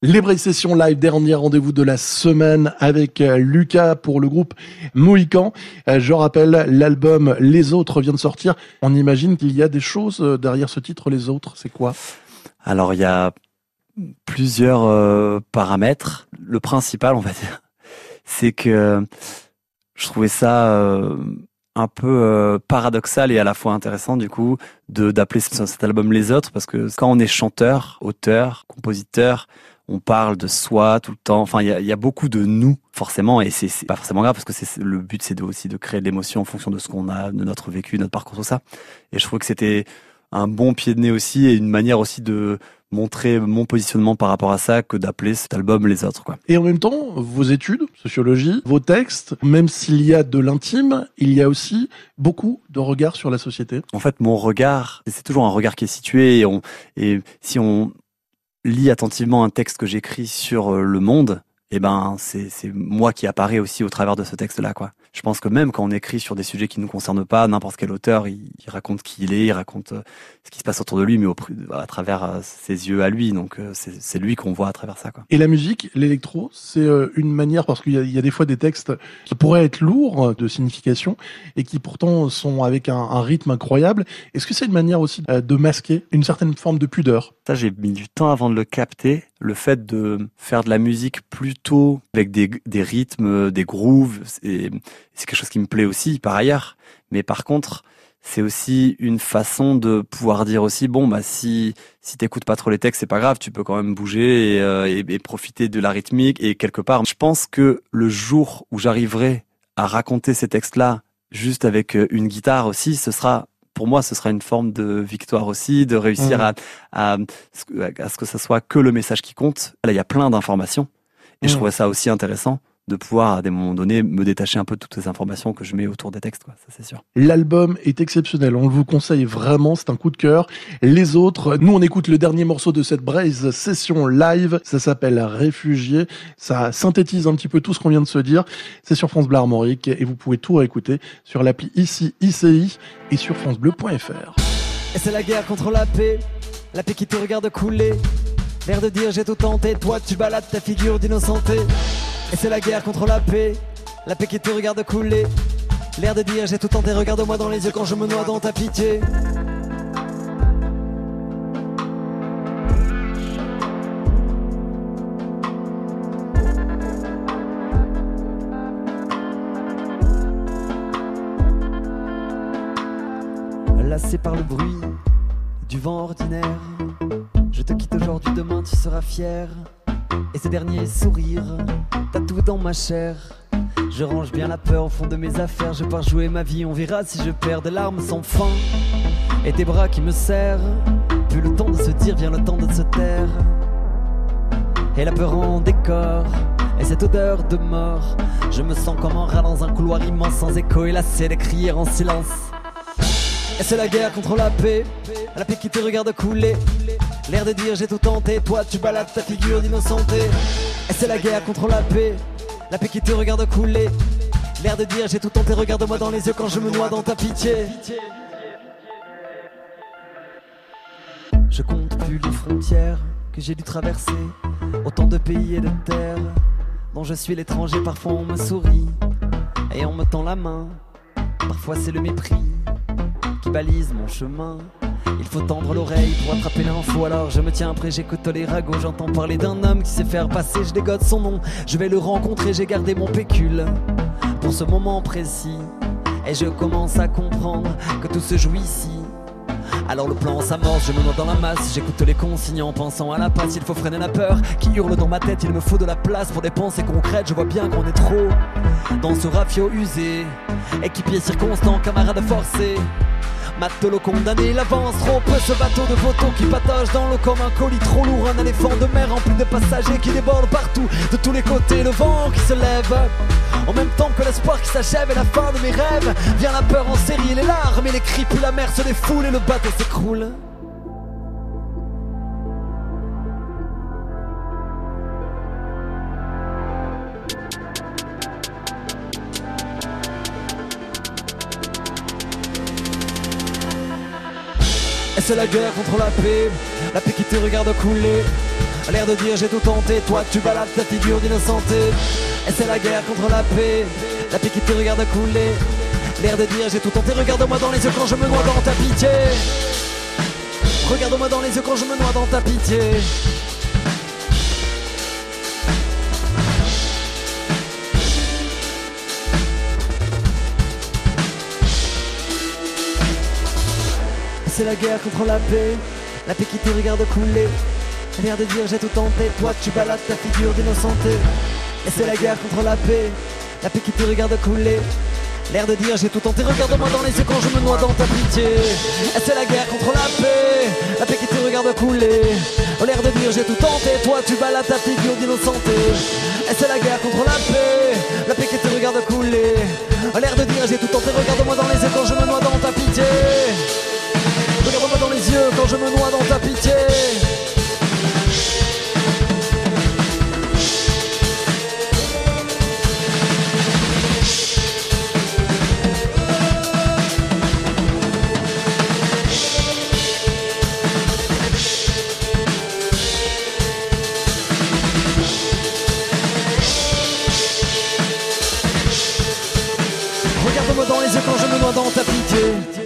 Les Braille Sessions Live, dernier rendez-vous de la semaine avec euh, Lucas pour le groupe Mohican. Euh, je rappelle, l'album Les Autres vient de sortir. On imagine qu'il y a des choses euh, derrière ce titre, Les Autres. C'est quoi? Alors, il y a plusieurs paramètres. Le principal, on va dire, c'est que je trouvais ça un peu paradoxal et à la fois intéressant du coup d'appeler cet album Les Autres parce que quand on est chanteur, auteur, compositeur, on parle de soi tout le temps. Enfin, il y a, beaucoup de nous, forcément, et c'est pas forcément grave parce que c'est le but, c'est aussi de créer de l'émotion en fonction de ce qu'on a, de notre vécu, notre parcours, tout ça. Et je trouve que c'était un bon pied de nez aussi et une manière aussi de montrer mon positionnement par rapport à ça que d'appeler cet album les autres quoi. Et en même temps, vos études, sociologie, vos textes, même s'il y a de l'intime, il y a aussi beaucoup de regards sur la société. En fait, mon regard, c'est toujours un regard qui est situé et, on, et si on lis attentivement un texte que j'écris sur euh, le monde, eh ben c'est moi qui apparaît aussi au travers de ce texte-là, quoi. Je pense que même quand on écrit sur des sujets qui nous concernent pas, n'importe quel auteur, il, raconte qui il est, il raconte euh, ce qui se passe autour de lui, mais au, à travers euh, ses yeux à lui. Donc euh, c'est lui qu'on voit à travers ça. Quoi. Et la musique, l'électro, c'est une manière parce qu'il y, y, a des fois des textes qui pourraient être lourds de signification et qui pourtant sont avec un, un rythme incroyable. Est-ce que c'est une manière aussi de masquer une certaine forme de pudeur? Ça, j'ai mis du temps avant de le capter. Le fait de faire de la musique plutôt avec des, des rythmes, des grooves, c'est quelque chose qui me plaît aussi par ailleurs. Mais par contre, c'est aussi une façon de pouvoir dire aussi bon bah si si t'écoutes pas trop les textes c'est pas grave tu peux quand même bouger et, euh, profiter de la rythmique et quelque part je pense que le jour où j'arriverai à raconter ces textes là juste avec euh, une guitare aussi ce sera pour moi ce sera une forme de victoire aussi de réussir mmh. à, à, à ce que ça soit que le message qui compte là il y a plein d'informations et je mmh. trouvais ça aussi intéressant de pouvoir à des moments donnés me détacher un peu de toutes ces informations que je mets autour des textes, quoi. Ça c'est sûr. L'album est exceptionnel, on vous conseille vraiment, c'est un coup de cœur. Les autres, nous on écoute le dernier morceau de cette Braise session live, ça s'appelle Réfugié, ça synthétise un petit peu tout ce qu'on vient de se dire. C'est sur France Bleu Armorique et vous pouvez tout réécouter sur l'appli ici ICI et sur francebleu.fr. Et c'est la guerre contre la paix, la paix qui te regarde couler. L'air de dire j'ai tout tenté, toi tu balades ta figure d'innocenté. Et c'est la guerre contre la paix, la paix qui te regarde couler. L'air de dire j'ai tout tenté, regarde-moi dans les yeux quand je me noie dans ta pitié. Lassé par le bruit du vent ordinaire, je te quitte aujourd'hui, demain tu seras fier. Et ces derniers sourires, tout dans ma chair. Je range bien la peur au fond de mes affaires. Je pars jouer ma vie, on verra si je perds des larmes sans fin. Et tes bras qui me serrent. Plus le temps de se dire, vient le temps de se taire. Et la peur en décor. Et cette odeur de mort. Je me sens comme un rat dans un couloir immense sans écho et lassé de crier en silence. Et c'est la guerre contre la paix. La paix qui te regarde couler. L'air de dire j'ai tout tenté, toi tu balades ta figure d'innocenté. Et c'est la guerre contre la paix, la paix qui te regarde couler. L'air de dire j'ai tout tenté, regarde-moi dans les yeux quand je me noie dans ta pitié. Je compte plus les frontières que j'ai dû traverser, autant de pays et de terres dont je suis l'étranger. Parfois on me sourit et on me tend la main. Parfois c'est le mépris qui balise mon chemin. Il faut tendre l'oreille pour attraper l'info. Alors je me tiens prêt, j'écoute les ragots. J'entends parler d'un homme qui sait faire passer. Je dégote son nom. Je vais le rencontrer, j'ai gardé mon pécule pour ce moment précis. Et je commence à comprendre que tout se joue ici. Alors le plan s'amorce, je me noie dans la masse, j'écoute les consignes en pensant à la passe, il faut freiner la peur qui hurle dans ma tête, il me faut de la place pour des pensées concrètes, je vois bien qu'on est trop dans ce rafio usé, équipier circonstant, camarade forcé. Matelot condamné, il avance trop ce bateau de photos qui patauge dans l'eau comme un colis trop lourd, un éléphant de mer rempli de passagers qui débordent partout, de tous les côtés, le vent qui se lève. En même temps que l'espoir qui s'achève et la fin de mes rêves, vient la peur en série, les larmes et les cris, puis la mer se défoule et le bateau s'écroule. C'est la guerre contre la paix, la paix qui te regarde couler. L'air de dire j'ai tout tenté, toi tu balades ta figure d'innocenté. Et c'est la guerre contre la paix, la paix qui te regarde couler. L'air de dire j'ai tout tenté, regarde-moi dans les yeux quand je me noie dans ta pitié. Regarde-moi dans les yeux quand je me noie dans ta pitié. La guerre contre la paix, la paix qui te regarde couler. L'air de dire j'ai tout tenté, toi tu balades ta figure d'innocenté. Et c'est la guerre contre la paix, la paix qui te regarde couler. L'air de dire j'ai tout tenté, regarde-moi dans les yeux quand je me noie dans ta pitié. Et c'est la guerre contre la paix, la paix qui te regarde couler. L'air de dire j'ai tout tenté, toi tu balades ta figure d'innocenté. Et c'est la guerre contre la paix, la paix qui te regarde couler. L'air de dire j'ai tout tenté, dans ta pitié. Regarde-moi dans les yeux quand je me noie dans ta pitié.